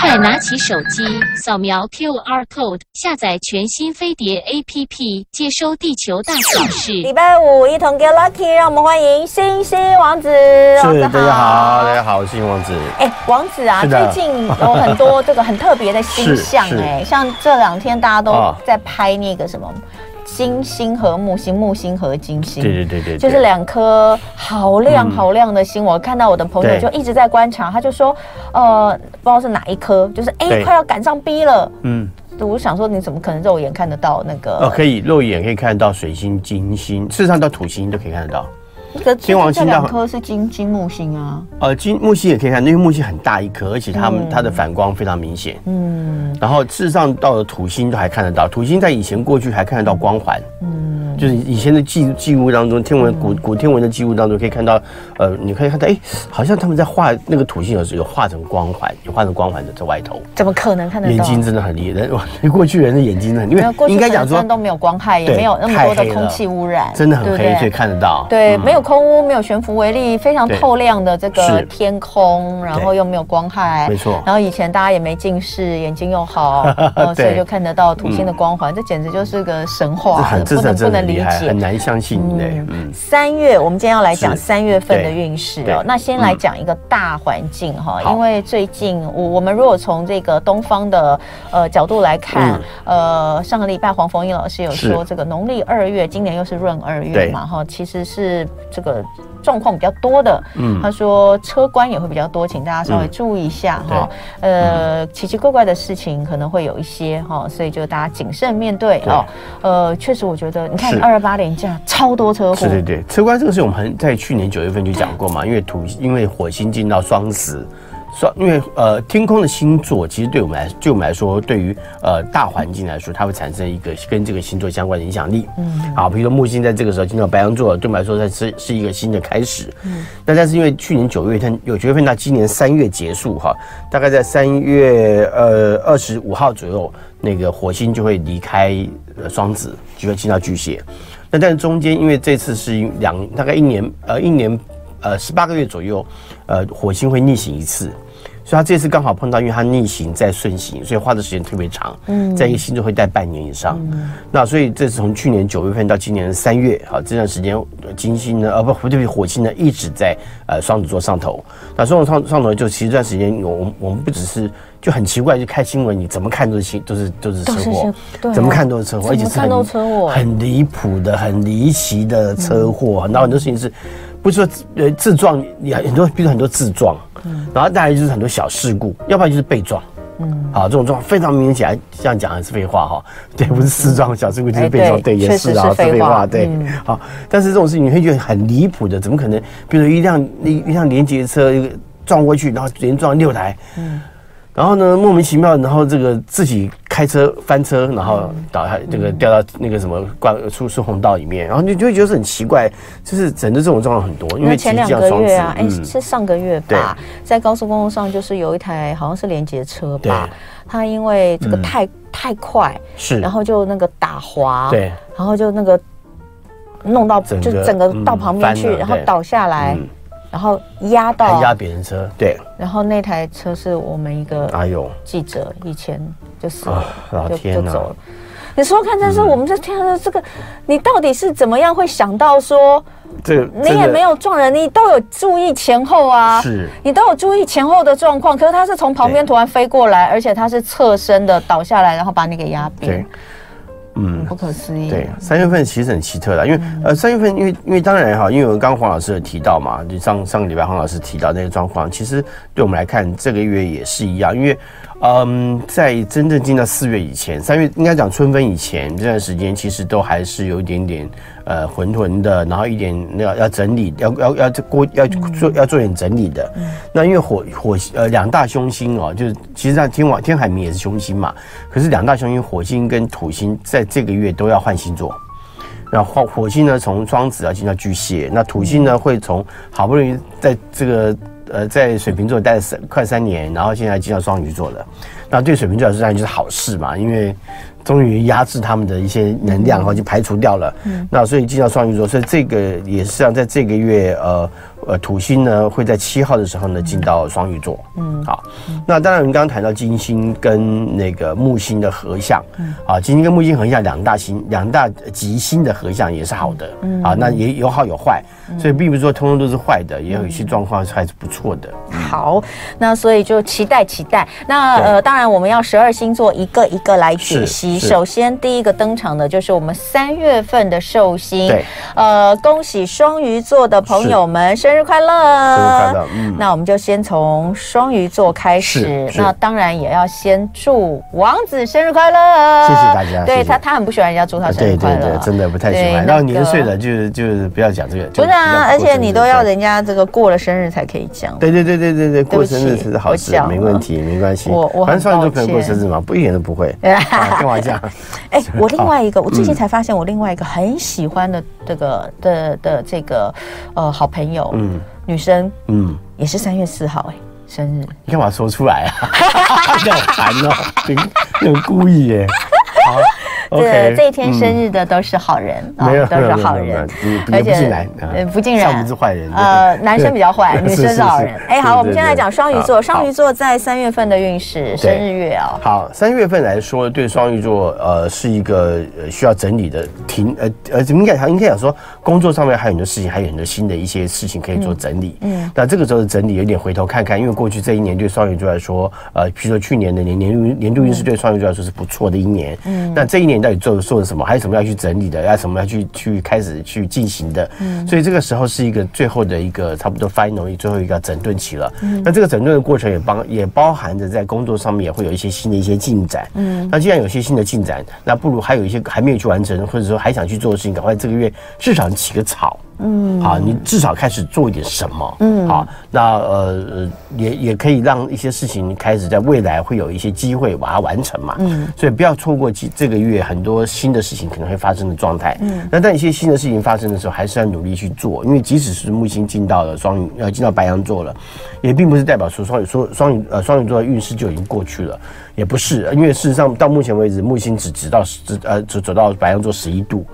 快拿起手机，扫描 QR code，下载全新飞碟 APP，接收地球大小事。礼拜五一同 get lucky，让我们欢迎星星王子。王子是，大家好，大家好，我是星星王子。哎，王子啊，最近有很多这个很特别的星象，哎，像这两天大家都在拍那个什么。金星和木星，木星和金星，对对对对，就是两颗好亮好亮的星。我看到我的朋友就一直在观察，他就说，呃，不知道是哪一颗，就是哎，快要赶上 B 了。嗯，我想说，你怎么可能肉眼看得到那个？哦，可以肉眼可以看得到水星、金星，事实上到土星都可以看得到。那个天王星两颗是金金木星啊。呃，金木星也可以看，因为木星很大一颗，而且它们它的反光非常明显。嗯，然后事实上到了土星都还看得到，土星在以前过去还看得到光环。嗯。就是以前的记记录当中，天文古古天文的记录当中可以看到，呃，你可以看到，哎、欸，好像他们在画那个土星有时有画成光环，有画成光环的在外头。怎么可能看得到？眼睛真的很厉害，人哇，过去人的眼睛很，因为应该讲说都没有光害，也没有那么多的空气污染，真的很黑，所以看得到。对，没有空屋，没有悬浮微粒，非常透亮的这个天空，然后又没有光害，没错。然后以前大家也没近视，眼睛又好，所以就看得到土星的光环，这简直就是个神话，不能不能理解，很难。相信的，嗯，三月我们今天要来讲三月份的运势哦。那先来讲一个大环境哈，因为最近我我们如果从这个东方的呃角度来看，呃，上个礼拜黄逢英老师有说，这个农历二月，今年又是闰二月嘛哈，其实是这个。状况比较多的，嗯，他说车关也会比较多，请大家稍微注意一下哈。呃，奇奇怪怪的事情可能会有一些哈，所以就大家谨慎面对哦。呃，确实，我觉得你看二二八连假超多车祸，对对对，车关这个事我们很在去年九月份就讲过嘛，因为土因为火星进到双子。说，因为呃，天空的星座其实对我们来，对我们来说，对于呃大环境来说，它会产生一个跟这个星座相关的影响力。嗯，好，比如说木星在这个时候进到白羊座，对我们来说，它是是一个新的开始。嗯，那但是因为去年九月份有九月份到今年三月结束哈，大概在三月呃二十五号左右，那个火星就会离开呃双子，就会进到巨蟹。那但是中间因为这次是两大概一年呃一年呃十八个月左右，呃火星会逆行一次。所以他这次刚好碰到，因为他逆行在顺行，所以花的时间特别长。嗯，在一个星座会待半年以上。嗯，那所以这是从去年九月份到今年三月，好，这段时间金星呢，呃不，对不起，火星呢一直在呃双子座上头。那双子上上头就其实这段时间，我们我们不只是就很奇怪，就看新闻，你怎么看都是新都是都是车祸，对，怎么看都是车祸，而且是很很离谱的、很离奇的车祸。然后很多事情是。不是说呃自撞，也很多，比如说很多自撞，嗯，然后再来就是很多小事故，要不然就是被撞，嗯，好，这种状况非常明显，这样讲还是废话哈，对，不是私撞小事故就是被撞，对，也是啊，是废话，对，好，但是这种事情你会觉得很离谱的，怎么可能？比如说一辆一一辆连接车一个撞过去，然后连撞六台，嗯。然后呢，莫名其妙，然后这个自己开车翻车，然后倒下，这个掉到那个什么关出出红道里面，然后你就会觉得是很奇怪，就是整个这种状况很多。因为前两个月啊，哎，是上个月吧，在高速公路上就是有一台好像是连接车吧，它因为这个太太快，是，然后就那个打滑，对，然后就那个弄到就整个到旁边去，然后倒下来。然后压到压别人车，对。然后那台车是我们一个哎呦记者以前就死了，就就走了。你说看，但是我们这天的这个，你到底是怎么样会想到说，这你也没有撞人，你都有注意前后啊，是，你都有注意前后的状况。可是他是从旁边突然飞过来，而且他是侧身的倒下来，然后把你给压扁。嗯，不可思议。对，三月份其实很奇特的，因为呃，三月份因为因为当然哈，因为我刚黄老师有提到嘛，就上上个礼拜黄老师提到那个状况，其实对我们来看，这个月也是一样，因为。嗯，在真正进到四月以前，三月应该讲春分以前这段时间，其实都还是有一点点呃混沌的，然后一点那要要整理，要要要过要做要做点整理的。嗯、那因为火火呃两大凶星哦，就是其实在天王天海明也是凶星嘛，可是两大凶星火星跟土星在这个月都要换星座。那火火星呢从双子啊进到巨蟹，那土星呢会从好不容易在这个。呃，在水瓶座待了三快三年，然后现在进到双鱼座了。那对水瓶座来说，当然就是好事嘛，因为终于压制他们的一些能量，然后就排除掉了。嗯。那所以进到双鱼座，所以这个也是像在这个月，呃呃土星呢会在七号的时候呢进到双鱼座。嗯，好。那当然，我们刚刚谈到金星跟那个木星的合相，嗯，啊，金星跟木星合相，两大星、两大吉星的合相也是好的。嗯，啊，那也有好有坏，所以并不是说通通都是坏的，也有一些状况还是不错的。好，那所以就期待期待。那呃，当然我们要十二星座一个一个来解析。首先第一个登场的就是我们三月份的寿星。对，呃，恭喜双鱼座的朋友们生日快乐！生日快乐！嗯，那我们就先从双鱼座开始。那当然也要先祝王子生日快乐！谢谢大家。对他，他很不喜欢人家祝他生日快乐，对对对，真的不太喜欢。然后年岁了，就就不要讲这个。不是啊，而且你都要人家这个过了生日才可以讲。对对对对对对，过生日是好事，没问题，没关系。我我反正双鱼座可能过生日嘛，不一点都不会。干嘛这样？哎，我另外一个，我最近才发现，我另外一个很喜欢的这个的的这个呃好朋友，嗯，女生，嗯，也是三月四号，哎，生日。你干嘛说出来啊？这样烦哦，你很故意耶。好。对，这一天生日的都是好人，没有，都是好人，而且不尽然，不坏人。呃，男生比较坏，女生是好人。哎，好，我们先来讲双鱼座，双鱼座在三月份的运势，生日月哦。好，三月份来说，对双鱼座，呃，是一个需要整理的停，呃呃，应该应该讲说，工作上面还有很多事情，还有很多新的一些事情可以做整理。嗯，那这个时候的整理有点回头看看，因为过去这一年对双鱼座来说，呃，比如说去年的年年度年度运势对双鱼座来说是不错的一年。嗯，那这一年。到底做做了什么？还有什么要去整理的？要什么要去去开始去进行的？嗯，所以这个时候是一个最后的一个差不多 final 最后一个整顿期了。嗯，那这个整顿的过程也帮也包含着在工作上面也会有一些新的一些进展。嗯，那既然有些新的进展，那不如还有一些还没有去完成，或者说还想去做的事情，赶快这个月至少起个草。嗯，好，你至少开始做一点什么，嗯，好，那呃也也可以让一些事情开始在未来会有一些机会把它完成嘛，嗯，所以不要错过这这个月很多新的事情可能会发生的状态，嗯，那但一些新的事情发生的时候，还是要努力去做，因为即使是木星进到了双鱼，要进到白羊座了，也并不是代表说双鱼说双鱼呃双鱼座的运势就已经过去了，也不是，因为事实上到目前为止，木星只直到只呃只走到白羊座十一度。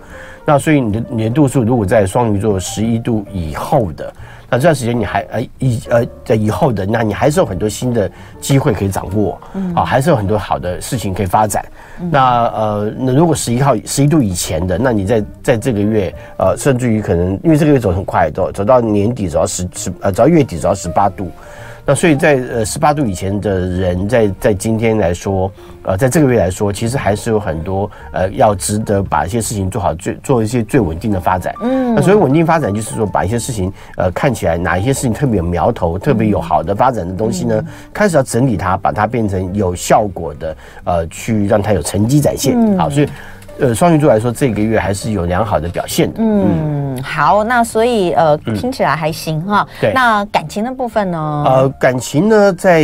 那所以你的你的度数如果在双鱼座十一度以后的，那这段时间你还呃以呃在以后的，那你还是有很多新的机会可以掌握，嗯，啊，还是有很多好的事情可以发展。嗯、那呃，那如果十一号十一度以前的，那你在在这个月呃，甚至于可能因为这个月走很快，走走到年底走到十十呃走到月底走到十八度。那所以在呃十八度以前的人在，在在今天来说，呃，在这个月来说，其实还是有很多呃要值得把一些事情做好，最做一些最稳定的发展。嗯，那所以稳定发展就是说，把一些事情呃看起来哪一些事情特别有苗头，特别有好的发展的东西呢，嗯、开始要整理它，把它变成有效果的，呃，去让它有成绩展现。嗯、好，所以。呃，双鱼座来说，这个月还是有良好的表现的。嗯，好，那所以呃，听起来还行哈。对，那感情的部分呢？呃，感情呢，在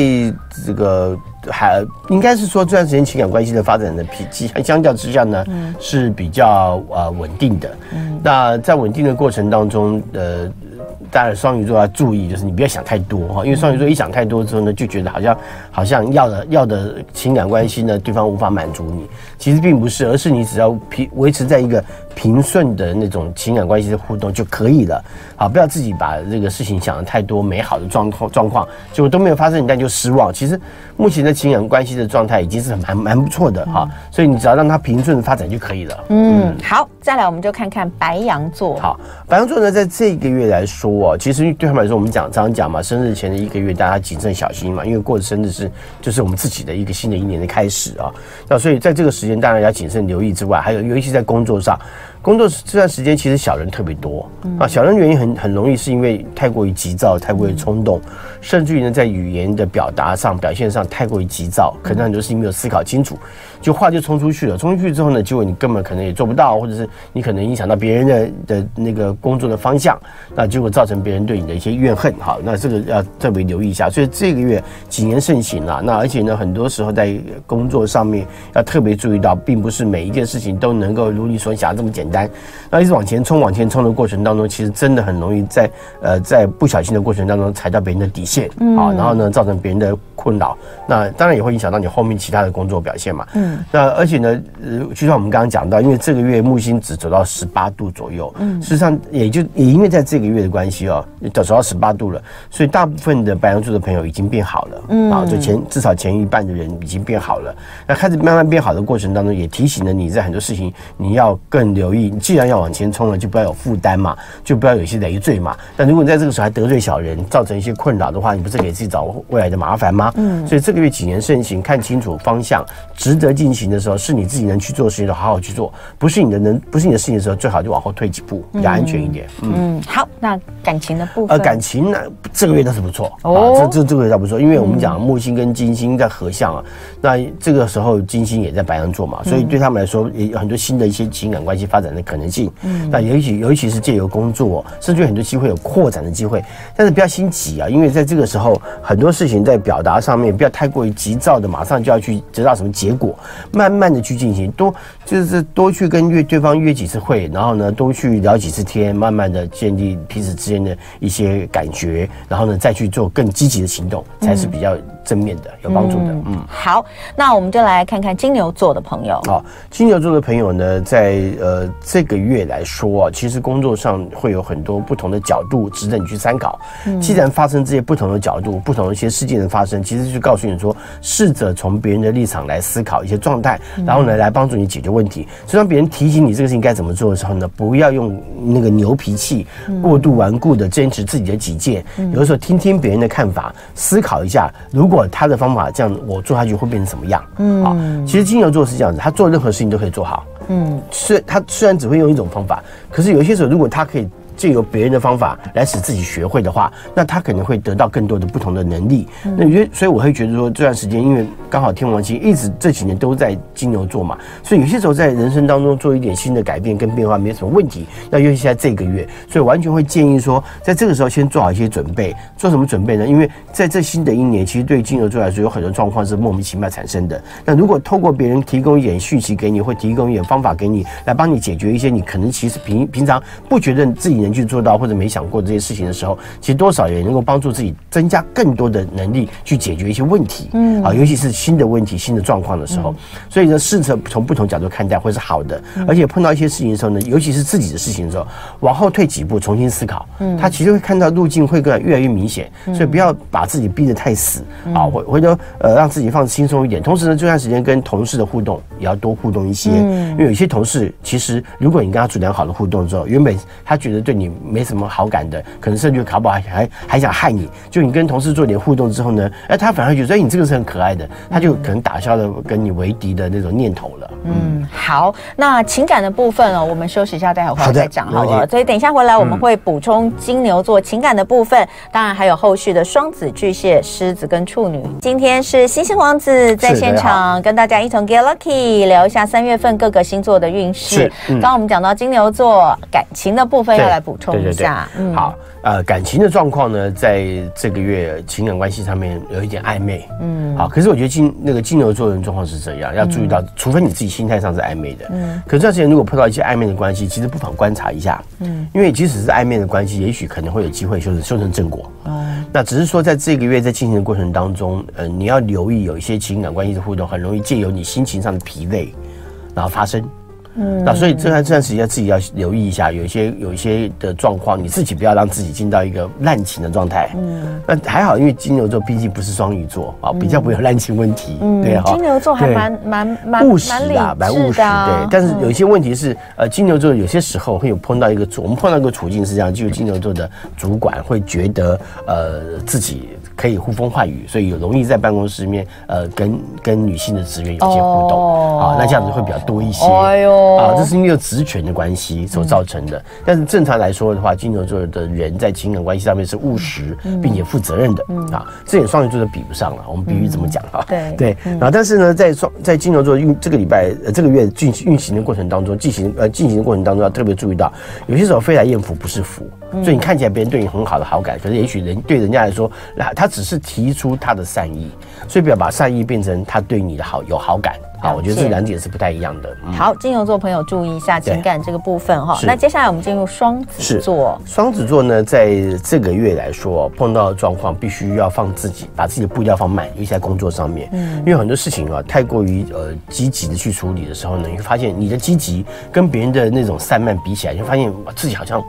这个还应该是说这段时间情感关系的发展的脾气，相较之下呢，是比较呃稳定的。嗯，那在稳定的过程当中，呃。当然，双鱼座要注意，就是你不要想太多哈，因为双鱼座一想太多之后呢，就觉得好像好像要的要的情感关系呢，对方无法满足你。其实并不是，而是你只要平维持在一个平顺的那种情感关系的互动就可以了。好，不要自己把这个事情想的太多美好的状况状况，结果都没有发生，你但就失望。其实目前的情感关系的状态已经是蛮蛮不错的哈，所以你只要让它平顺发展就可以了。嗯，好，再来我们就看看白羊座。好，白羊座呢，在这个月来说。哦其实对他们来说，我们讲常常讲嘛，生日前的一个月，大家谨慎小心嘛，因为过的生日是就是我们自己的一个新的一年的开始啊。那所以在这个时当然要谨慎留意之外，还有尤其在工作上，工作这段时间其实小人特别多啊。小人原因很很容易是因为太过于急躁，太过于冲动，甚至于呢在语言的表达上、表现上太过于急躁，可能很多事情没有思考清楚。就话就冲出去了，冲出去之后呢，结果你根本可能也做不到，或者是你可能影响到别人的的那个工作的方向，那结果造成别人对你的一些怨恨。好，那这个要特别留意一下。所以这个月谨言慎行啊。那而且呢，很多时候在工作上面要特别注意到，并不是每一件事情都能够如你所想这么简单。那一直往前冲，往前冲的过程当中，其实真的很容易在呃在不小心的过程当中踩到别人的底线，嗯，啊，然后呢造成别人的困扰。那当然也会影响到你后面其他的工作表现嘛，嗯。那而且呢，呃，就像我们刚刚讲到，因为这个月木星只走到十八度左右，嗯，事实上也就也因为在这个月的关系哦，走到十八度了，所以大部分的白羊座的朋友已经变好了，嗯，啊，就前至少前一半的人已经变好了。那开始慢慢变好的过程当中，也提醒了你在很多事情你要更留意。你既然要往前冲了，就不要有负担嘛，就不要有一些累赘嘛。但如果你在这个时候还得罪小人，造成一些困扰的话，你不是给自己找未来的麻烦吗？嗯，所以这个月谨言慎行，看清楚方向，值得进行的时候，是你自己能去做的事情，就好好去做；不是你的能，不是你的事情的时候，最好就往后退几步，比较安全一点。嗯，嗯好，那感情的部分，呃，感情呢，这个月倒是不错。哦，这这这个月倒不错，因为我们讲木星跟金星在合相啊，那这个时候金星也在白羊座嘛，所以对他们来说也有很多新的一些情感关系发展的可能性。嗯，那尤其尤其是借由工作，甚至有很多机会有扩展的机会，但是不要心急啊，因为在这个时候很多事情在表达上面不要太过于急躁的，马上就要去得到什么结果，慢慢的去进行，多就是多去跟约对方约几次会，然后呢多去聊几次天，慢慢的建立彼此之间的一些感觉，然后呢再去做更积极的行动，才是比较正面的，有帮助的。嗯，嗯好，那我们就来看看金牛座的朋友。好，金牛座的朋友呢，在呃这个月来说啊，其实工作上会有很多不同的角度值得你去参考。嗯，既然发生这些不同的角度、不同的一些事件的发生，其实就告诉你说，试着从别人的立场来思考一些状态，然后呢来帮助你解决问题。所以当别人提醒你这个事情该怎么做的时候呢，不要用那个牛脾气、过度顽固的坚持自己的己见。有的时候听听别人的看法，思考一下，如果他的方法这样，我做下去会变成什么样？嗯，啊，其实金牛座是这样子，他做任何事情都可以做好。嗯，虽他虽然只会用一种方法，可是有些时候如果他可以。借由别人的方法来使自己学会的话，那他可能会得到更多的不同的能力。那因为所以我会觉得说，这段时间因为刚好天王星一直这几年都在金牛座嘛，所以有些时候在人生当中做一点新的改变跟变化没什么问题。那尤其是在这个月，所以完全会建议说，在这个时候先做好一些准备。做什么准备呢？因为在这新的一年，其实对金牛座来说有很多状况是莫名其妙产生的。那如果透过别人提供一点讯息给你，或提供一点方法给你，来帮你解决一些你可能其实平平常不觉得自己能。去做到或者没想过这些事情的时候，其实多少也能够帮助自己增加更多的能力去解决一些问题。嗯，啊，尤其是新的问题、新的状况的时候，所以呢，试着从不同角度看待会是好的。而且碰到一些事情的时候呢，尤其是自己的事情的时候，往后退几步，重新思考，嗯，他其实会看到路径会更越来越明显。所以不要把自己逼得太死啊，回回头呃让自己放轻松一点。同时呢，这段时间跟同事的互动也要多互动一些，因为有些同事其实如果你跟他处良好的互动之后，原本他觉得对。你没什么好感的，可能甚至考不好还还还想害你。就你跟同事做点互动之后呢，哎，他反而觉得哎，你这个是很可爱的，他就可能打消了跟你为敌的那种念头了。嗯，好，那情感的部分哦，我们休息一下，待会儿回来再讲好了。所以等一下回来我们会补充金牛座情感的部分，当然还有后续的双子、巨蟹、狮子跟处女。今天是星星王子在现场跟大家一同 get lucky 聊一下三月份各个星座的运势。刚刚我们讲到金牛座感情的部分要来补。补充一下，对。对对，好，呃，感情的状况呢，在这个月情感关系上面有一点暧昧，嗯，好，可是我觉得金那个金牛座人状况是这样，要注意到，除非你自己心态上是暧昧的，嗯，可是这段时间如果碰到一些暧昧的关系，其实不妨观察一下，嗯，因为即使是暧昧的关系，也许可能会有机会修成修成正果，哦，那只是说在这个月在进行的过程当中，呃，你要留意有一些情感关系的互动，很容易借由你心情上的疲累，然后发生。嗯，那所以这段这段时间自己要留意一下，有一些有一些的状况，你自己不要让自己进到一个滥情的状态。嗯，那还好，因为金牛座毕竟不是双鱼座啊，比较不会有滥情问题。嗯，对哈。金牛座还蛮蛮蛮务实的，蛮务实。对，但是有一些问题是，呃，金牛座有些时候会有碰到一个，我们碰到一个处境是这样，就是金牛座的主管会觉得，呃，自己。可以呼风唤雨，所以有容易在办公室里面，呃，跟跟女性的职员有些互动，啊、哦，那这样子会比较多一些，哎呦，啊，这是因为职权的关系所造成的。嗯、但是正常来说的话，金牛座的人在情感关系上面是务实并且负责任的，嗯、啊，这点双鱼座都比不上了。我们比喻怎么讲啊，对对。然后，但是呢，在双在金牛座运这个礼拜呃这个月进运行的过程当中，进行呃进行的过程当中要特别注意到，有些时候飞来艳福不是福，所以你看起来别人对你很好的好感，可是也许人对人家来说，那他。只是提出他的善意，所以不要把善意变成他对你的好有好感。啊，我觉得这两点是不太一样的。嗯、好，金牛座朋友注意一下情感这个部分哈。那接下来我们进入双子座。双子座呢，在这个月来说，碰到的状况必须要放自己，把自己的步调放慢，尤其在工作上面。嗯，因为很多事情啊，太过于呃积极的去处理的时候呢，你会发现你的积极跟别人的那种散漫比起来，你会发现自己好像。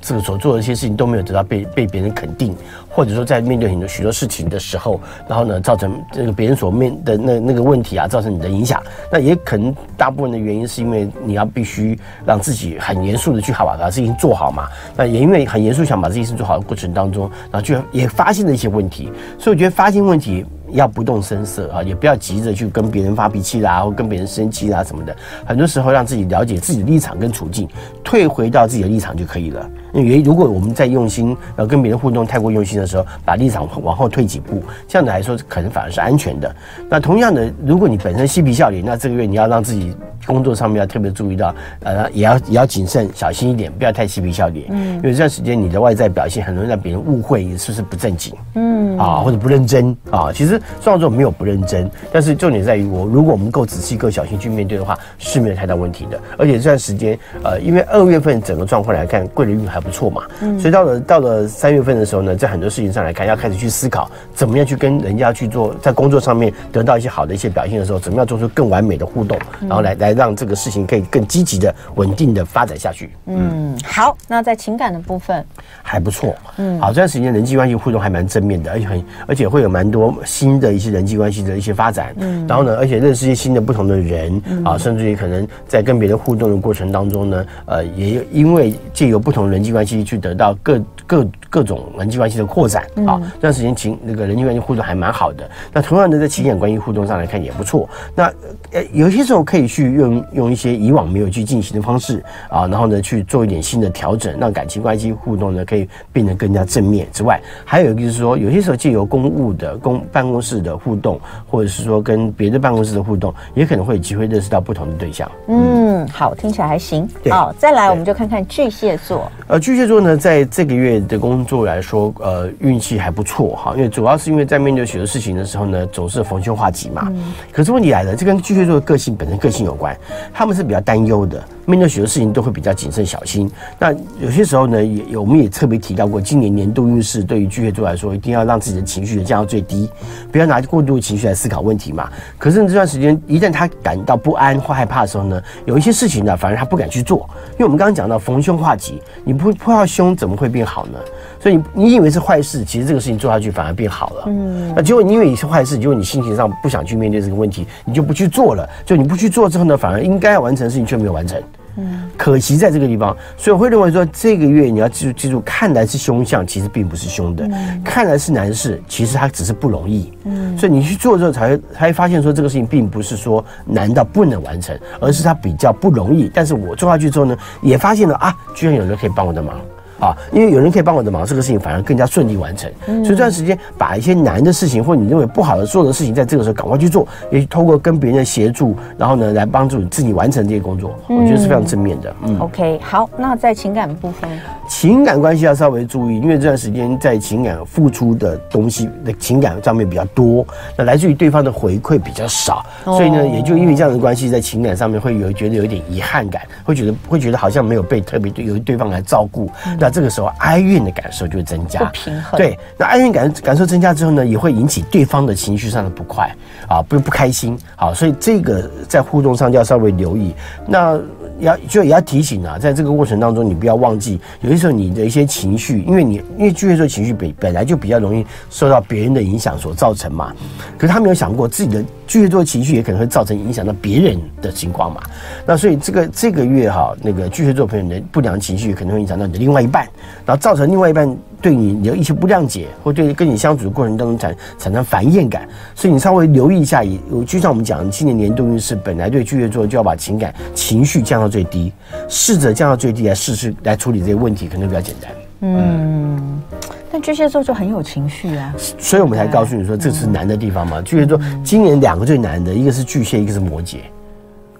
这个所做的一些事情都没有得到被被别人肯定，或者说在面对很多许多事情的时候，然后呢，造成这个别人所面的那那个问题啊，造成你的影响。那也可能大部分的原因是因为你要必须让自己很严肃的去好把把事情做好嘛。那也因为很严肃想把这件事做好的过程当中，然后就也发现了一些问题。所以我觉得发现问题。要不动声色啊，也不要急着去跟别人发脾气啦，或跟别人生气啦什么的。很多时候让自己了解自己的立场跟处境，退回到自己的立场就可以了。因为如果我们在用心，呃跟别人互动太过用心的时候，把立场往后退几步，这样子来说可能反而是安全的。那同样的，如果你本身嬉皮笑脸，那这个月你要让自己。工作上面要特别注意到，呃，也要也要谨慎小心一点，不要太嬉皮笑脸。嗯，因为这段时间你的外在表现很容易让别人误会你是不是不正经，嗯啊，或者不认真啊。其实双子座没有不认真，但是重点在于我，如果我们够仔细、够小心去面对的话，是没有太大问题的。而且这段时间，呃，因为二月份整个状况来看，贵人运还不错嘛，嗯，所以到了到了三月份的时候呢，在很多事情上来看，要开始去思考怎么样去跟人家去做，在工作上面得到一些好的一些表现的时候，怎么样做出更完美的互动，然后来来。让这个事情可以更积极的、稳定的发展下去。嗯，好，那在情感的部分还不错。嗯，好，这段时间人际关系互动还蛮正面的，而且很，而且会有蛮多新的一些人际关系的一些发展。嗯，然后呢，而且认识一些新的不同的人啊，甚至于可能在跟别人互动的过程当中呢，呃，也因为借由不同人际关系去得到各各各种人际关系的扩展。啊，这段时间情那个人际关系互动还蛮好的。那同样的，在情感关系互动上来看也不错。那呃，有些时候可以去用。用用一些以往没有去进行的方式啊，然后呢去做一点新的调整，让感情关系互动呢可以变得更加正面。之外，还有一个就是说，有些时候借由公务的公办公室的互动，或者是说跟别的办公室的互动，也可能会有机会认识到不同的对象。嗯，好，听起来还行。好，再来我们就看看巨蟹座。呃，巨蟹座呢，在这个月的工作来说，呃，运气还不错哈，因为主要是因为在面对许多事情的时候呢，总是逢凶化吉嘛。嗯。可是问题来了，这跟巨蟹座的个性本身个性有关。他们是比较担忧的，面对许多事情都会比较谨慎小心。那有些时候呢，也我们也特别提到过，今年年度运势对于巨蟹座来说，一定要让自己的情绪降到最低，不要拿过度的情绪来思考问题嘛。可是这段时间，一旦他感到不安或害怕的时候呢，有一些事情呢，反而他不敢去做，因为我们刚刚讲到逢凶化吉，你不碰到凶，怎么会变好呢？所以你你以为是坏事，其实这个事情做下去反而变好了。嗯，那结果你以为你是坏事，结果你心情上不想去面对这个问题，你就不去做了。就你不去做之后呢，反而应该要完成的事情却没有完成。嗯，可惜在这个地方，所以我会认为说，这个月你要记住记住，看来是凶相，其实并不是凶的；嗯、看来是难事，其实它只是不容易。嗯，所以你去做之后，才会才会发现说，这个事情并不是说难到不能完成，而是它比较不容易。但是我做下去之后呢，也发现了啊，居然有人可以帮我的忙。啊，因为有人可以帮我的忙，这个事情反而更加顺利完成。嗯、所以这段时间把一些难的事情，或你认为不好的做的事情，在这个时候赶快去做，也通过跟别人的协助，然后呢，来帮助你自己完成这些工作，嗯、我觉得是非常正面的。嗯，OK，好，那在情感部分，情感关系要稍微注意，因为这段时间在情感付出的东西的情感上面比较多，那来自于对方的回馈比较少，哦、所以呢，也就因为这样的关系，在情感上面会有觉得有一点遗憾感，会觉得会觉得好像没有被特别对有对方来照顾。嗯这个时候哀怨的感受就会增加，不平衡。对，那哀怨感感受增加之后呢，也会引起对方的情绪上的不快啊，不不开心。好，所以这个在互动上就要稍微留意。那要就也要提醒啊，在这个过程当中，你不要忘记，有些时候你的一些情绪，因为你因为巨蟹座情绪本本来就比较容易受到别人的影响所造成嘛。可是他没有想过自己的巨蟹座情绪也可能会造成影响到别人的情况嘛。那所以这个这个月哈，那个巨蟹座朋友的不良情绪可能会影响到你的另外一半，然后造成另外一半对你有一些不谅解，或对跟你相处的过程当中产产生烦厌感。所以你稍微留意一下，也就像我们讲，今年年度运势本来对巨蟹座就要把情感情绪降到最低，试着降到最低来试试来处理这些问题，可能比较简单。嗯，但巨蟹座就很有情绪啊，所以我们才告诉你说，这是难的地方嘛。巨蟹座今年两个最难的，一个是巨蟹，一个是摩羯。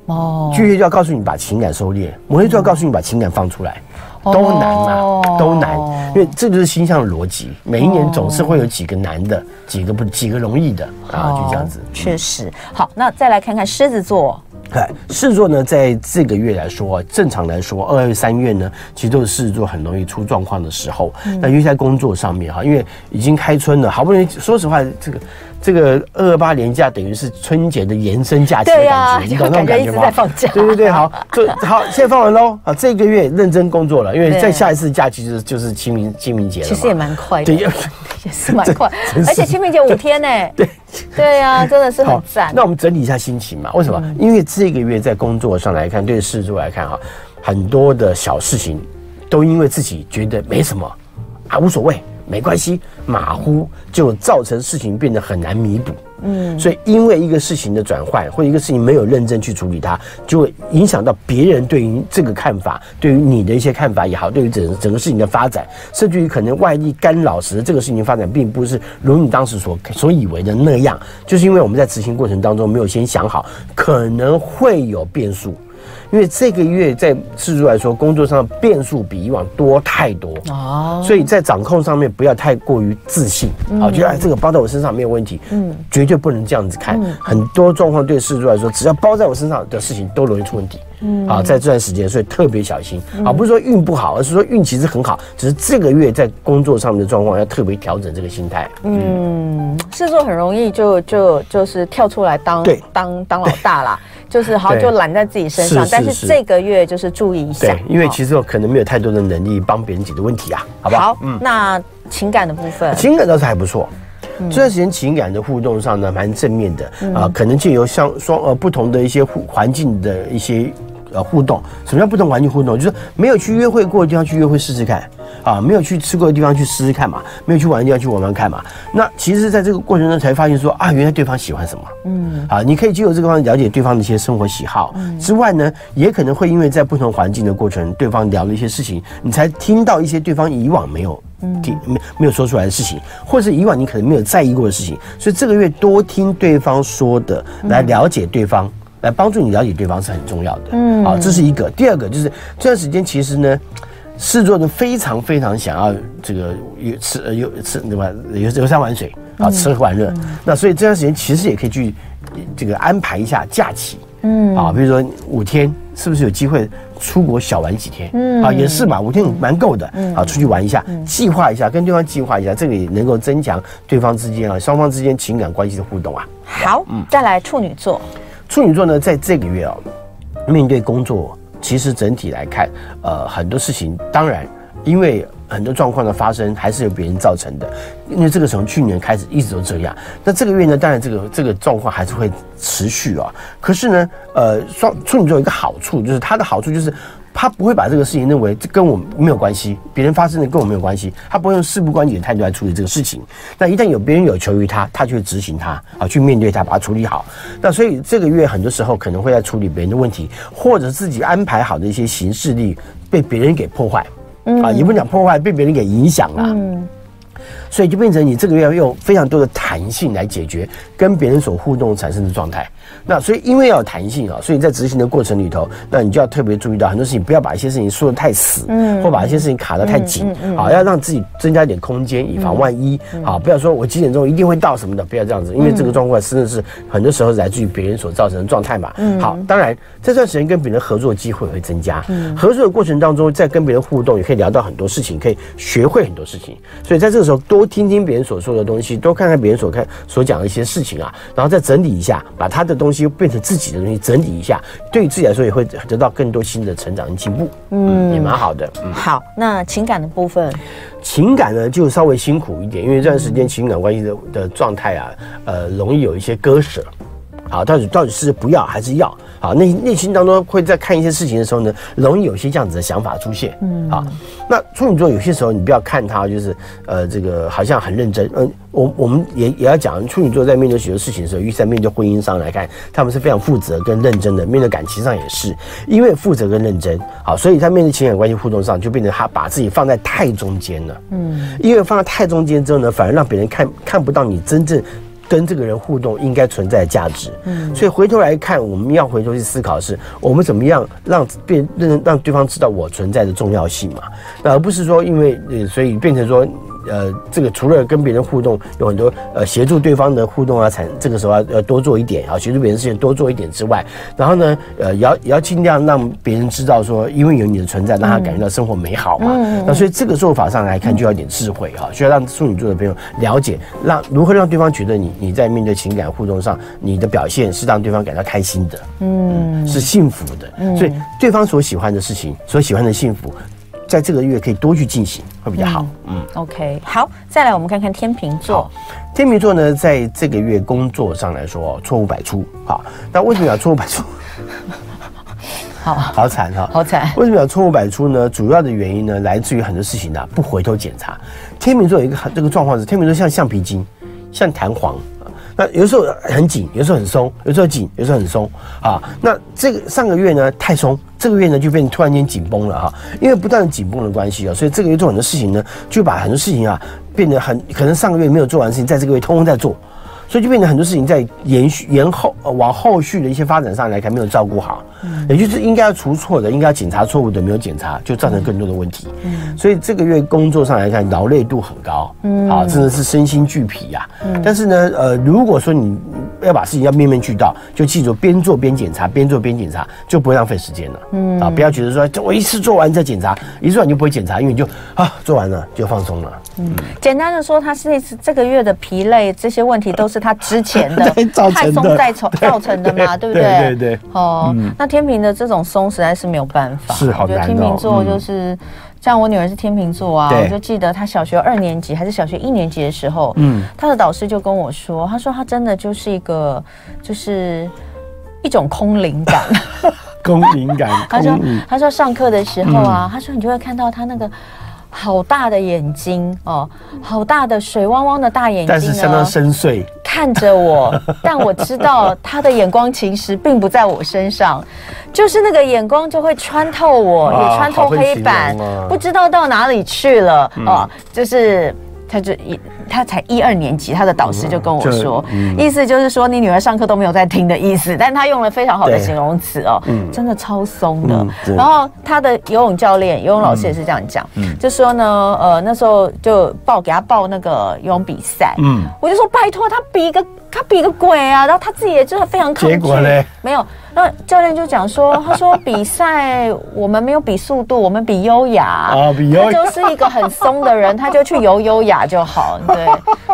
哦，巨蟹就要告诉你把情感收敛，摩羯就要告诉你把情感放出来。都难嘛，哦、都难，因为这就是星象的逻辑。每一年总是会有几个难的，几个不几个容易的啊，就这样子。确实，好，那再来看看狮子座。对，狮子座呢，在这个月来说，正常来说，二月、三月呢，其实都是狮子座很容易出状况的时候。嗯、那尤其在工作上面哈，因为已经开春了，好不容易，说实话，这个。这个二二八年假等于是春节的延伸假期的感觉，你懂那种感觉吗？在放假。对对对，好，就好，现在放完喽。啊，这个月认真工作了，因为再下一次假期就是就是清明清明节了。其实也蛮快的，对，也是蛮快，而且清明节五天呢。对 对呀，真的是很赞。那我们整理一下心情嘛？为什么？因为这个月在工作上来看，对狮子座来看哈，很多的小事情都因为自己觉得没什么啊，无所谓。没关系，马虎就造成事情变得很难弥补。嗯，所以因为一个事情的转换，或一个事情没有认真去处理它，就会影响到别人对于这个看法，对于你的一些看法也好，对于整整个事情的发展，甚至于可能外力干扰时，这个事情发展并不是如你当时所所以为的那样，就是因为我们在执行过程当中没有先想好，可能会有变数。因为这个月在狮子座来说，工作上变数比以往多太多。哦，所以在掌控上面不要太过于自信。啊，觉得哎这个包在我身上没有问题，嗯，绝对不能这样子看。很多状况对狮子座来说，只要包在我身上的事情都容易出问题，嗯，啊，在这段时间，所以特别小心。啊，不是说运不好，而是说运其实很好，只是这个月在工作上面的状况要特别调整这个心态。嗯，狮子座很容易就就就是跳出来当对。当当老大啦。就是好像就揽在自己身上，但是这个月就是注意一下，对，因为其实我可能没有太多的能力帮别人解决问题啊，好不好？好，嗯，那情感的部分，情感倒是还不错，这段时间情感的互动上呢，蛮正面的啊，可能借由像双呃不同的一些互环境的一些呃互动，什么叫不同环境互动？就是没有去约会过的地方去约会试试看。啊，没有去吃过的地方去试试看嘛，没有去玩的地方去玩玩看嘛。那其实，在这个过程中才发现说啊，原来对方喜欢什么。嗯，啊，你可以借由这个方式了解对方的一些生活喜好。嗯，之外呢，也可能会因为在不同环境的过程，对方聊了一些事情，你才听到一些对方以往没有听没没有说出来的事情，或者是以往你可能没有在意过的事情。所以这个月多听对方说的，来了解对方，来帮助你了解对方是很重要的。嗯，啊，这是一个。第二个就是这段时间其实呢。狮子座的非常非常想要这个游吃呃有吃对吧？游游山玩水啊，吃喝玩乐。那所以这段时间其实也可以去这个安排一下假期，嗯啊，比如说五天，是不是有机会出国小玩几天？嗯啊，也是嘛，五天蛮够的。嗯啊，出去玩一下，计划一下，跟对方计划一下，这个也能够增强对方之间啊双方之间情感关系的互动啊。好，嗯，再来处女座。处女座呢，在这个月啊，面对工作。其实整体来看，呃，很多事情当然，因为很多状况的发生还是由别人造成的，因为这个从去年开始一直都这样。那这个月呢，当然这个这个状况还是会持续啊。可是呢，呃，双处女座有一个好处，就是它的好处就是。他不会把这个事情认为这跟我没有关系，别人发生的跟我没有关系，他不会用事不关己的态度来处理这个事情。那一旦有别人有求于他，他就会执行他啊，去面对他，把它处理好。那所以这个月很多时候可能会在处理别人的问题，或者自己安排好的一些行事力被别人给破坏，啊，也不讲破坏，被别人给影响了。嗯所以就变成你这个月要用非常多的弹性来解决跟别人所互动产生的状态。那所以因为要有弹性啊，所以在执行的过程里头，那你就要特别注意到很多事情，不要把一些事情说的太死，嗯，或把一些事情卡得太紧，好，要让自己增加一点空间，以防万一。好，不要说我几点钟一定会到什么的，不要这样子，因为这个状况真的是很多时候来自于别人所造成的状态嘛。好，当然这段时间跟别人合作的机会会增加，合作的过程当中，在跟别人互动也可以聊到很多事情，可以学会很多事情。所以在这个时候多。听听别人所说的东西，多看看别人所看所讲的一些事情啊，然后再整理一下，把他的东西变成自己的东西，整理一下，对于自己来说也会得到更多新的成长跟进步，嗯，也蛮好的。嗯，好，那情感的部分，情感呢就稍微辛苦一点，因为这段时间情感关系的的状态啊，呃，容易有一些割舍。好，到底到底是不要还是要？好，内内心当中会在看一些事情的时候呢，容易有些这样子的想法出现。嗯，好，那处女座有些时候你不要看他就是呃这个好像很认真。嗯，我我们也也要讲处女座在面对许多事情的时候，尤其在面对婚姻上来看，他们是非常负责跟认真的。面对感情上也是，因为负责跟认真，好，所以他面对情感关系互动上就变成他把自己放在太中间了。嗯，因为放在太中间之后呢，反而让别人看看不到你真正。跟这个人互动应该存在的价值。嗯，所以回头来看，我们要回头去思考的是，我们怎么样让变让让对方知道我存在的重要性嘛，而不是说因为呃，所以变成说。呃，这个除了跟别人互动，有很多呃协助对方的互动啊，产这个时候要要多做一点啊，协助别人事情多做一点之外，然后呢，呃，也要也要尽量让别人知道说，因为有你的存在，让他感觉到生活美好嘛。嗯。那所以这个做法上来看，就要一点智慧哈，需要让处女座的朋友了解，让如何让对方觉得你你在面对情感互动上，你的表现是让对方感到开心的，嗯，是幸福的。嗯。所以对方所喜欢的事情，所喜欢的幸福。在这个月可以多去进行，会比较好。嗯，嗯，OK，好，再来我们看看天秤座。天秤座呢，在这个月工作上来说，错误百出。好，那为什么要错误百出？好，好惨哈，好惨。为什么要错误百出呢？主要的原因呢，来自于很多事情呢、啊，不回头检查。天秤座有一个这个状况是，天秤座像橡皮筋，像弹簧。那有时候很紧，有时候很松，有时候紧，有时候很松啊。那这个上个月呢太松，这个月呢就变突然间紧绷了哈。因为不断的紧绷的关系啊，所以这个月做很多事情呢，就把很多事情啊变得很可能上个月没有做完的事情，在这个月通通在做。所以就变成很多事情在延续、延后、呃，往后续的一些发展上来看没有照顾好，也就是应该要除错的、应该要检查错误的没有检查，就造成更多的问题。嗯，所以这个月工作上来看劳累度很高，嗯，啊，真的是身心俱疲呀。嗯，但是呢，呃，如果说你要把事情要面面俱到，就记住边做边检查，边做边检查，就不会浪费时间了。嗯，啊，不要觉得说我一次做完再检查，一做完就不会检查，因为你就啊做完了就放松了。嗯，简单的说，他是这个月的疲累这些问题都是。他之前的太松再造造成的嘛，对不对？对对对。哦，那天平的这种松实在是没有办法。是，好难哦。我觉得天平座就是，像我女儿是天秤座啊，我就记得她小学二年级还是小学一年级的时候，嗯，她的导师就跟我说，他说她真的就是一个，就是一种空灵感，空灵感。他说，他说上课的时候啊，他说你就会看到她那个。好大的眼睛哦，好大的水汪汪的大眼睛，但是相当深邃，看着我。但我知道他的眼光其实并不在我身上，就是那个眼光就会穿透我，也穿透黑板，不知道到哪里去了啊，就是。他就一，他才一二年级，他的导师就跟我说，嗯、意思就是说你女儿上课都没有在听的意思，但他用了非常好的形容词哦，嗯、真的超松的。嗯、然后他的游泳教练、游泳老师也是这样讲，嗯、就说呢，呃，那时候就报给他报那个游泳比赛，嗯，我就说拜托他比个他比个鬼啊，然后他自己也就是非常抗拒，结果呢？没有。那教练就讲说，他说比赛我们没有比速度，我们比优雅。啊，比优雅。他就是一个很松的人，他就去游优雅就好。对，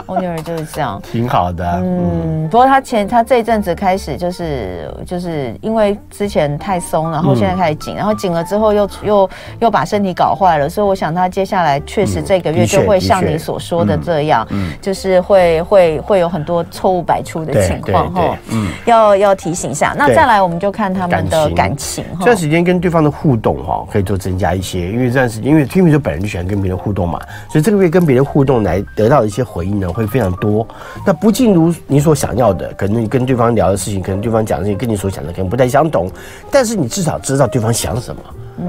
我女儿就是这样，挺好的。嗯，不过她前她这一阵子开始就是就是因为之前太松，然后现在开始紧，然后紧了之后又又又把身体搞坏了，所以我想她接下来确实这个月就会像你所说的这样，就是会会会有很多错误百出的情况哈。嗯，要要提醒一下。那再来我们。就看他们的感情，这段时间跟对方的互动哈，可以多增加一些，因为这段时间，因为天秤座本人就喜欢跟别人互动嘛，所以这个月跟别人互动来得到的一些回应呢，会非常多。那不尽如你所想要的，可能你跟对方聊的事情，可能对方讲的事情跟你所想的可能不太相同，但是你至少知道对方想什么。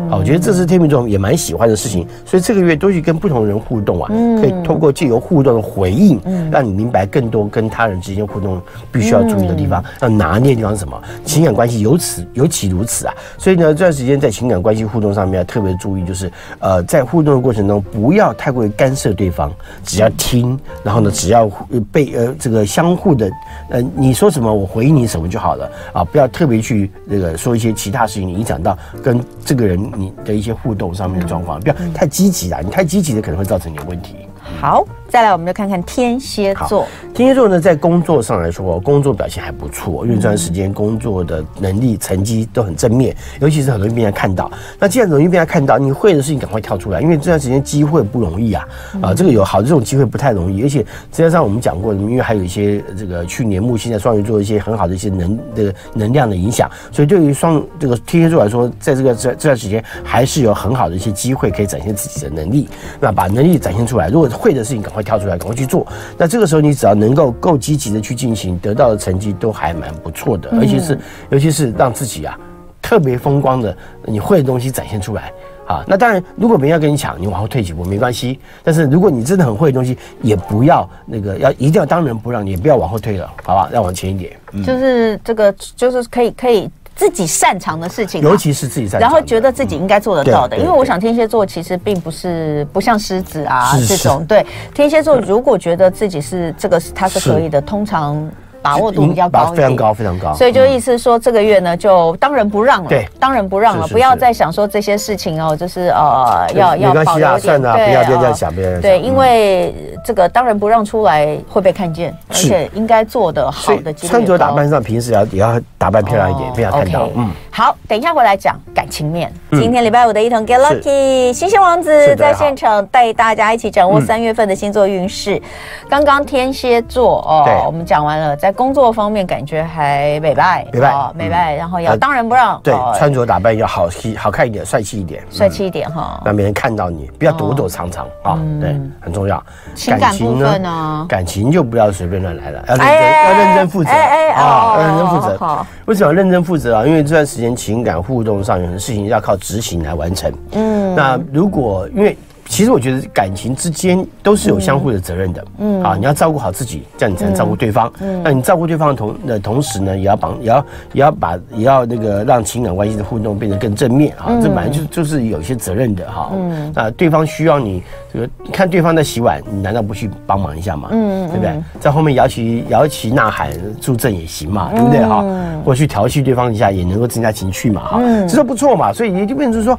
好，我觉得这是天秤座也蛮喜欢的事情，所以这个月都去跟不同人互动啊，可以通过借由互动的回应，让你明白更多跟他人之间互动必须要注意的地方，要拿捏的地方是什么，情感关系由此尤其如此啊。所以呢，这段时间在情感关系互动上面要特别注意，就是呃，在互动的过程中不要太过于干涉对方，只要听，然后呢，只要被呃这个相互的呃你说什么我回应你什么就好了啊，不要特别去这个说一些其他事情，影响到跟这个人。你的一些互动上面的状况，不要太积极了，你太积极的可能会造成你的问题。好。再来，我们就看看天蝎座。天蝎座呢，在工作上来说，工作表现还不错，因为这段时间工作的能力、成绩都很正面，尤其是很容易被人家看到。那既然容易被人家看到，你会的事情赶快跳出来，因为这段时间机会不容易啊。啊，这个有好的这种机会不太容易，而且实际上我们讲过，因为还有一些这个去年木星在双鱼座一些很好的一些能这个能量的影响，所以对于双这个天蝎座来说，在这个这这段时间还是有很好的一些机会可以展现自己的能力。那把能力展现出来，如果会的事情赶快跳出来，赶快去做。那这个时候，你只要能够够积极的去进行，得到的成绩都还蛮不错的，而且是，尤其是让自己啊特别风光的，你会的东西展现出来，啊，那当然，如果别人要跟你抢，你往后退几步没关系。但是如果你真的很会的东西，也不要那个要一定要当仁不让，也不要往后退了，好吧？要往前一点。嗯、就是这个，就是可以可以自己擅长的事情，尤其是自己擅长，然后觉得自己应该做得到的。因为我想天蝎座其实并不是不像狮子啊这种，对天蝎座如果觉得自己是这个他是。可以的，通常。把握度比较高，非常高，非常高。所以就意思说，这个月呢，就当仁不让了。对，当仁不让了，不要再想说这些事情哦，就是呃，要要保留点。对，不要这样想，不要这样想。对，因为这个当仁不让出来会被看见，而且应该做的好的穿着打扮上，平时要也要打扮漂亮一点，不要看到。嗯，好，等一下回来讲感情面。今天礼拜五的一同 Get Lucky，星星王子在现场带大家一起掌握三月份的星座运势。刚刚天蝎座哦，我们讲完了，在。工作方面感觉还美拜，美拜，美拜，然后要当仁不让，对，穿着打扮要好气、好看一点，帅气一点，帅气一点哈，让别人看到你，不要躲躲藏藏啊，对，很重要。情感部分呢？感情就不要随便乱来了，要认真，要认真负责啊，要认真负责。为什么要认真负责啊？因为这段时间情感互动上有很多事情要靠执行来完成。嗯，那如果因为。其实我觉得感情之间都是有相互的责任的，嗯，啊，你要照顾好自己，这样你才能照顾对方。嗯，那你照顾对方的同的同时呢，也要帮，也要也要把也要那个让情感关系的互动变得更正面啊，这本来就就是有一些责任的哈。嗯，那，对方需要你这个看对方在洗碗，你难道不去帮忙一下吗？嗯，对不对？在后面摇旗摇旗呐喊助阵也行嘛，对不对哈？或去调戏对方一下，也能够增加情趣嘛，哈，这都不错嘛。所以也就变成说。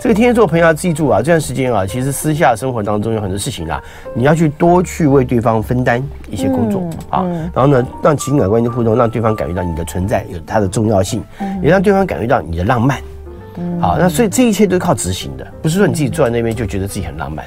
这个天蝎座朋友要记住啊，这段时间啊，其实私下生活当中有很多事情啊，你要去多去为对方分担一些工作啊，然后呢，让情感关系互动，让对方感觉到你的存在有它的重要性，也让对方感觉到你的浪漫。好，那所以这一切都是靠执行的，不是说你自己坐在那边就觉得自己很浪漫。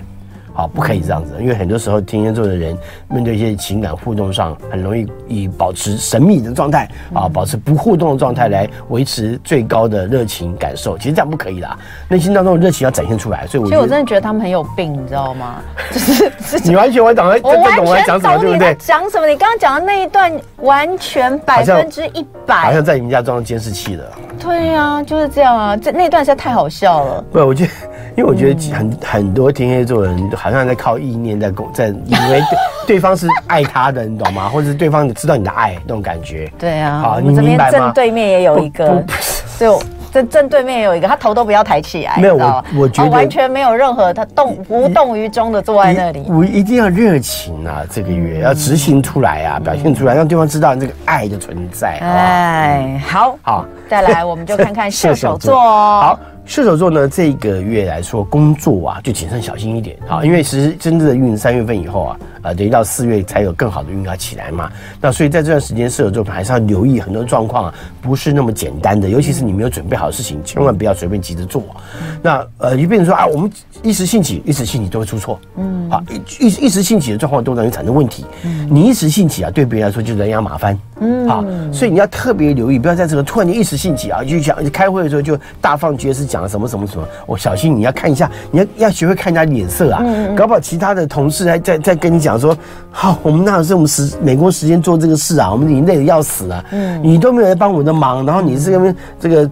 好，不可以这样子，因为很多时候天蝎座的人面对一些情感互动上，很容易以保持神秘的状态啊，保持不互动的状态来维持最高的热情感受。其实这样不可以啦，内心当中的热情要展现出来。所以我觉得，其实我真的觉得他们很有病，你知道吗？就是你完全我懂，我完全懂讲什么，对不对？讲什么？你刚刚讲的那一段完全百分之一百，好像在你们家装监视器了。对呀，就是这样啊，这那段实在太好笑了。不，我觉得。因为我觉得很很多天蝎座人好像在靠意念在攻，在以为对 对方是爱他的，你懂吗？或者是对方知道你的爱那种感觉。对啊，好，你明白吗？正对面也有一个，就正正对面有一个，他头都不要抬起来。没有，我我觉得完全没有任何，他动无动于衷的坐在那里。我一定要热情啊，这个月要执行出来啊，表现出来，让对方知道这个爱的存在。哎，好好，再来我们就看看 射手座哦。好。射手座呢，这个月来说工作啊，就谨慎小心一点啊，因为其实真正的运三月份以后啊，呃，等于到四月才有更好的运要起来嘛。那所以在这段时间，射手座还是要留意很多状况啊，不是那么简单的，尤其是你没有准备好的事情，千万不要随便急着做。那呃，就变成说啊，我们一时兴起，一时兴起都会出错。嗯，好，一一时兴起的状况都容易产生问题。嗯，你一时兴起啊，对别人来说就是人仰马翻。嗯，好，所以你要特别留意，不要在这个突然间一时兴起啊，就想开会的时候就大放厥词。讲了什么什么什么，我小心你要看一下，你要要学会看人家脸色啊，嗯、搞不好其他的同事还在在跟你讲说，好，我们那是我们时美国时间做这个事啊，我们已经累得要死了，嗯，你都没有来帮我的忙，然后你这边这个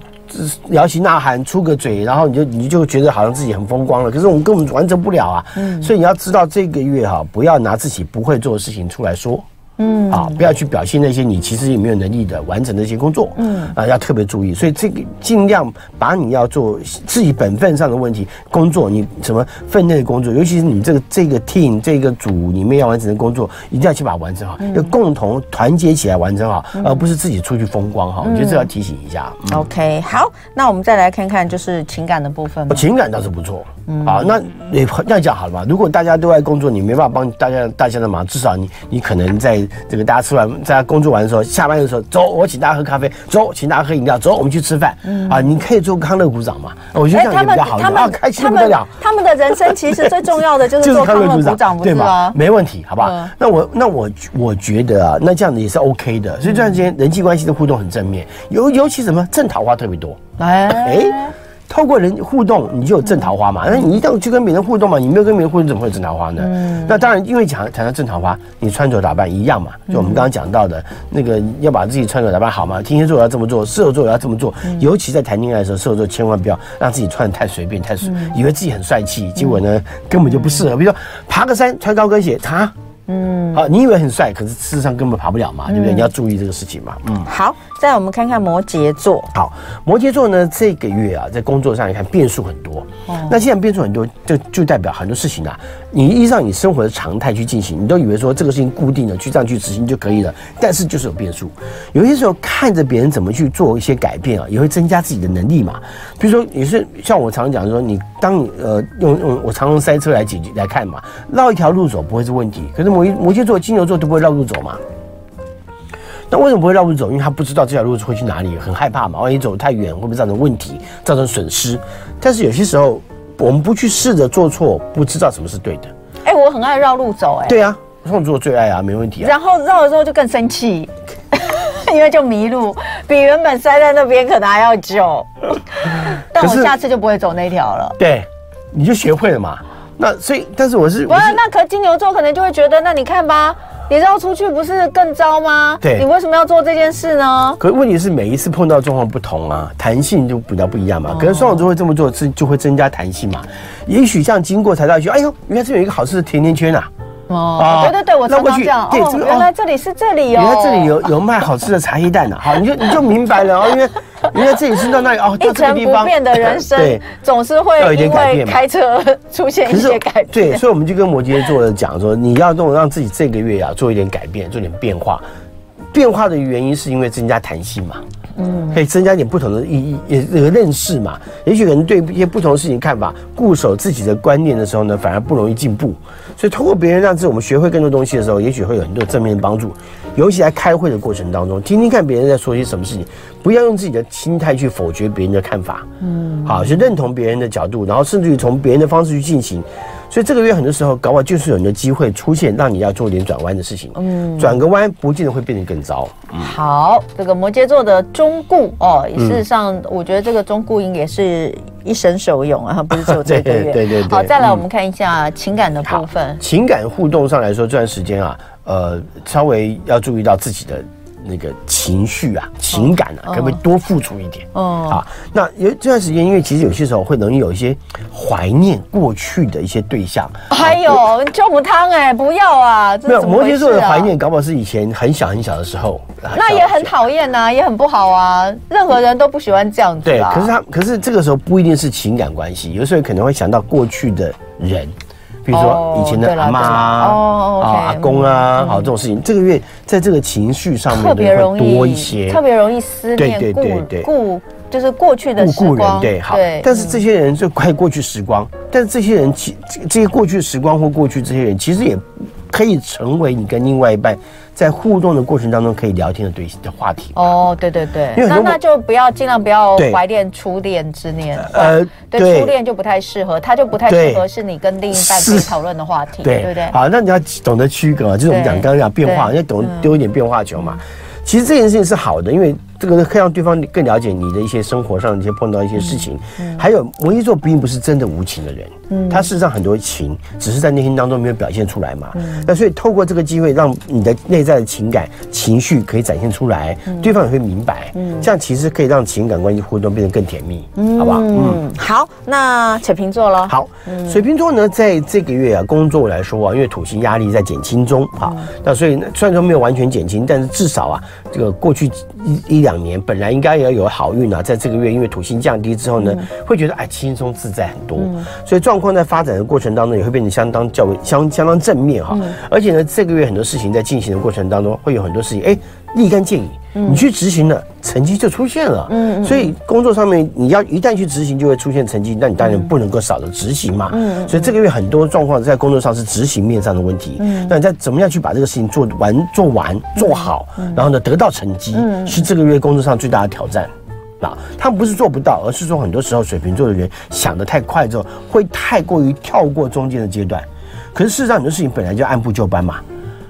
摇旗呐喊出个嘴，然后你就你就觉得好像自己很风光了，可是我们根本完成不了啊，嗯，所以你要知道这个月哈，不要拿自己不会做的事情出来说。嗯，啊，不要去表现那些你其实也没有能力的完成的一些工作，嗯，啊，要特别注意。所以这个尽量把你要做自己本分上的问题工作，你什么分内的工作，尤其是你这个这个 team 这个组里面要完成的工作，一定要去把它完成好，要共同团结起来完成好，而不是自己出去风光哈。我觉得这要提醒一下。OK，好，那我们再来看看就是情感的部分。情感倒是不错，嗯，好，那你这样讲好了吧？如果大家都在工作，你没办法帮大家大家的忙，至少你你可能在。这个大家吃完，在家工作完的时候，下班的时候，走，我请大家喝咖啡，走，请大家喝饮料，走，我们去吃饭。嗯啊，你可以做康乐鼓掌嘛？我觉得这样也比较好。他们开心不得了。他们的人生其实最重要的就是做康乐鼓掌，对吗？没问题，好不好？那我那我我觉得啊，那这样子也是 OK 的。所以这段时间人际关系的互动很正面，尤尤其什么正桃花特别多。哎。透过人互动，你就有正桃花嘛。那你一定要去跟别人互动嘛，你没有跟别人互动，怎么会有正桃花呢？嗯，那当然，因为讲谈到正桃花，你穿着打扮一样嘛。就我们刚刚讲到的那个，要把自己穿着打扮好嘛。天蝎座要这么做，射手座也要这么做。尤其在谈恋爱的时候，射手座千万不要让自己穿的太随便、太随，以为自己很帅气，结果呢根本就不适合。比如说爬个山，穿高跟鞋，他。嗯，好，你以为很帅，可是事实上根本爬不了嘛，对不对？你要注意这个事情嘛。嗯，好，再我们看看摩羯座。好，摩羯座呢，这个月啊，在工作上你看变数很多。哦，那既然变数很多，就就代表很多事情啊，你依照你生活的常态去进行，你都以为说这个事情固定的去这样去执行就可以了，但是就是有变数。有些时候看着别人怎么去做一些改变啊，也会增加自己的能力嘛。比如说，也是像我常讲说，你当你呃用用我常用塞车来解决来看嘛，绕一条路走不会是问题，可是摩摩羯座、金牛座都不会绕路走嘛。那为什么不会绕路走？因为他不知道这条路会去哪里，很害怕嘛。万一走太远，会不会造成问题，造成损失？但是有些时候，我们不去试着做错，不知道什么是对的。哎、欸，我很爱绕路走、欸，哎。对啊，双子座最爱啊，没问题啊。然后绕的时候就更生气，因为就迷路，比原本塞在那边可能还要久。但我下次就不会走那条了。对，你就学会了嘛。那所以，但是我是，不是，那可金牛座可能就会觉得，那你看吧。你绕出去不是更糟吗？对，你为什么要做这件事呢？可是问题是每一次碰到状况不同啊，弹性就比较不一样嘛。哦、可能双子座会这么做，是就会增加弹性嘛。也许像经过才到一句，哎呦，原来这有一个好吃的甜甜圈啊。哦，对对对，我常常这样。对，原来这里是这里哦。原来这里有有卖好吃的茶叶蛋呢。好，你就你就明白了哦，因为原来这里是到那里哦。一成不变的人生，对，总是会有一点改变。开车出现一些改变。对，所以我们就跟摩羯座的讲说，你要弄让自己这个月啊做一点改变，做点变化。变化的原因是因为增加弹性嘛。嗯，可以增加一点不同的意义，也这个认识嘛。也许可能对一些不同的事情看法，固守自己的观念的时候呢，反而不容易进步。所以通过别人让自己我们学会更多东西的时候，也许会有很多正面的帮助。尤其在开会的过程当中，听听看别人在说些什么事情，不要用自己的心态去否决别人的看法。嗯，好，去认同别人的角度，然后甚至于从别人的方式去进行。所以这个月很多时候，搞不好就是有你的机会出现，让你要做点转弯的事情。嗯，转个弯不见得会变得更糟。嗯，好，这个摩羯座的中固哦，事实上，我觉得这个中固应也是一生受用啊，不是只有这个月。对对对。好，再来我们看一下情感的部分。情感互动上来说，这段时间啊，呃，稍微要注意到自己的。那个情绪啊，情感啊，可不可以多付出一点？哦，啊，那有这段时间，因为其实有些时候会容易有一些怀念过去的一些对象。还有就母汤哎，不要啊！没有摩羯座的怀念，搞不好是以前很小很小的时候。那也很讨厌呐，也很不好啊。任何人都不喜欢这样子。对，可是他，可是这个时候不一定是情感关系，有时候可能会想到过去的人。比如说以前的阿妈啊、阿公啊，好这种事情，这个月在这个情绪上面特别容易多一些，特别容易思念，对对对对，故就是过去的故人，对好。但是这些人就怪过去时光，但是这些人其这些过去的时光或过去这些人，其实也可以成为你跟另外一半。在互动的过程当中，可以聊天的对的话题哦，对对对，那那就不要尽量不要怀念初恋之念，呃，对，初恋就不太适合，他就不太适合是你跟另一半可以讨论的话题，对。不对？好，那你要懂得区隔，就是我们讲刚刚讲变化，要懂丢一点变化球嘛。其实这件事情是好的，因为。这个可以让对方更了解你的一些生活上的一些碰到一些事情，嗯嗯、还有摩羯座并不是真的无情的人，嗯，他事实上很多情只是在内心当中没有表现出来嘛，嗯，那所以透过这个机会，让你的内在的情感情绪可以展现出来，嗯、对方也会明白，嗯，这样其实可以让情感关系互动变得更甜蜜，嗯，好不好？嗯，好，那水瓶座了，好，嗯、水瓶座呢，在这个月啊，工作来说啊，因为土星压力在减轻中，好，嗯、那所以虽然说没有完全减轻，但是至少啊，这个过去一一两年本来应该。也要有好运啊，在这个月，因为土星降低之后呢，会觉得哎轻松自在很多，所以状况在发展的过程当中也会变得相当较为相相当正面哈。而且呢，这个月很多事情在进行的过程当中，会有很多事情哎立竿见影，你去执行了，成绩就出现了。嗯，所以工作上面你要一旦去执行，就会出现成绩，那你当然不能够少了执行嘛。嗯，所以这个月很多状况在工作上是执行面上的问题。嗯，那你在怎么样去把这个事情做完、做完、做好，然后呢得到成绩，是这个月工作上最大的挑战。啊，他们不是做不到，而是说很多时候水瓶座的人想得太快之后，会太过于跳过中间的阶段。可是事实上很多事情本来就按部就班嘛。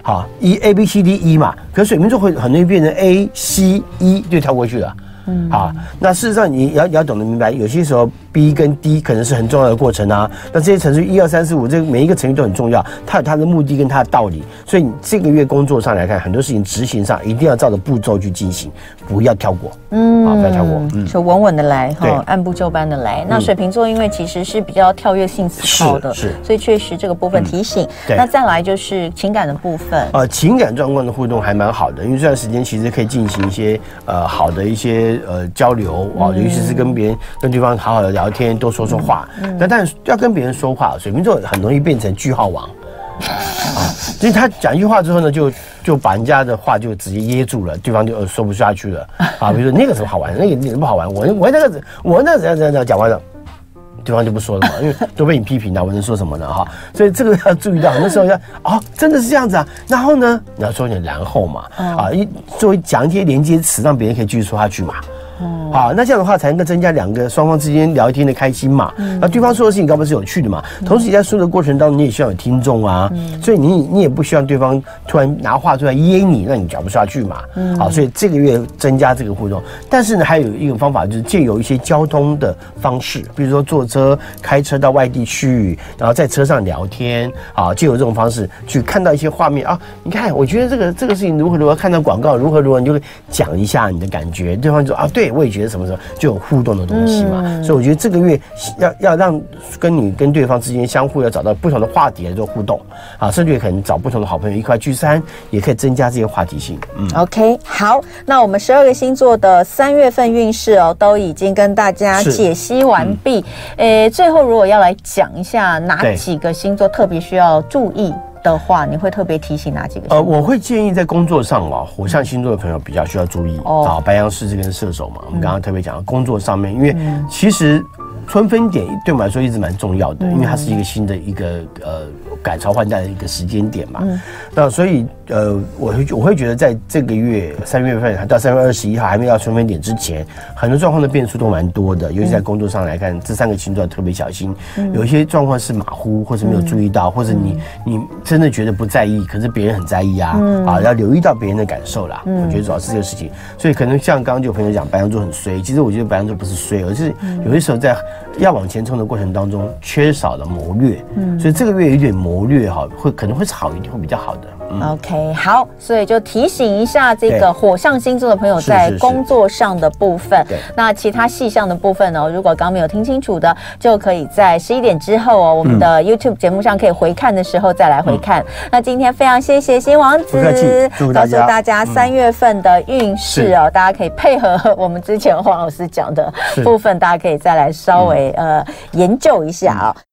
好，一 A B C D E 嘛，可是水瓶座会很容易变成 A C E 就跳过去了。嗯，好，那事实上你要你要懂得明白，有些时候 B 跟 D 可能是很重要的过程啊。那这些程序一二三四五，这每一个程序都很重要，它有它的目的跟它的道理。所以你这个月工作上来看，很多事情执行上一定要照着步骤去进行，不要跳过。嗯，啊，不要跳过，嗯，就稳稳的来哈，按部就班的来。那水瓶座因为其实是比较跳跃性思考的，是，所以确实这个部分提醒。对，那再来就是情感的部分。呃，情感状况的互动还蛮好的，因为这段时间其实可以进行一些呃好的一些呃交流啊，尤其是跟别人跟对方好好的聊天，多说说话。嗯，那但是要跟别人说话，水瓶座很容易变成句号王。啊，所以他讲一句话之后呢，就就把人家的话就直接噎住了，对方就说不下去了啊。比如说那个什么好玩，那个那个不好玩，我我那个我那怎样怎样怎样讲完了，对方就不说了嘛，因为都被你批评了，我能说什么呢？哈，所以这个要注意到，那时候要哦，真的是这样子啊。然后呢，你要说点然后嘛，啊，一作为讲一些连接词，让别人可以继续说下去嘛。好，那这样的话才能够增加两个双方之间聊天的开心嘛。那对方说的事情高不是有趣的嘛？同时你在说的过程当中，你也需要有听众啊。嗯所以你你也不希望对方突然拿话出来噎你，让你讲不下去嘛。嗯好，所以这个月增加这个互动。但是呢，还有一个方法就是借由一些交通的方式，比如说坐车、开车到外地去，然后在车上聊天啊，借由这种方式去看到一些画面啊。你看，我觉得这个这个事情如何如何，看到广告如何如何，你就会讲一下你的感觉。对方就说啊，对。我也觉得什么什么就有互动的东西嘛，嗯、所以我觉得这个月要要让跟你跟对方之间相互要找到不同的话题来做互动啊，甚至也可能找不同的好朋友一块聚餐，也可以增加这些话题性。嗯，OK，好，那我们十二个星座的三月份运势哦，都已经跟大家解析完毕。诶、嗯欸，最后如果要来讲一下哪几个星座特别需要注意？的话，你会特别提醒哪几个？呃，我会建议在工作上啊，火象星座的朋友比较需要注意、哦、啊。白羊、狮子跟射手嘛，我们刚刚特别讲工作上面，因为其实春分点对我们来说一直蛮重要的，因为它是一个新的一个呃。改朝换代的一个时间点嘛，嗯、那所以呃，我会我会觉得在这个月三月份还到三月二十一号还没到春分点之前，很多状况的变数都蛮多的，尤其在工作上来看，这三个星座特别小心，嗯、有一些状况是马虎或是没有注意到，嗯、或者你你真的觉得不在意，可是别人很在意啊，嗯、啊，要留意到别人的感受啦。嗯、我觉得主要是这个事情，所以可能像刚刚就有朋友讲白羊座很衰，其实我觉得白羊座不是衰，而是有些时候在要往前冲的过程当中缺少了谋略，嗯，所以这个月有点谋。略哈，会可能会是好一点，会比较好的。嗯、OK，好，所以就提醒一下这个火象星座的朋友，在工作上的部分。对，那其他细项的部分呢？如果刚没有听清楚的，就可以在十一点之后哦，我们的 YouTube 节目上可以回看的时候再来回看。嗯、那今天非常谢谢新王子，告诉大家三月份的运势哦，嗯、大家可以配合我们之前黄老师讲的部分，大家可以再来稍微呃研究一下啊、哦。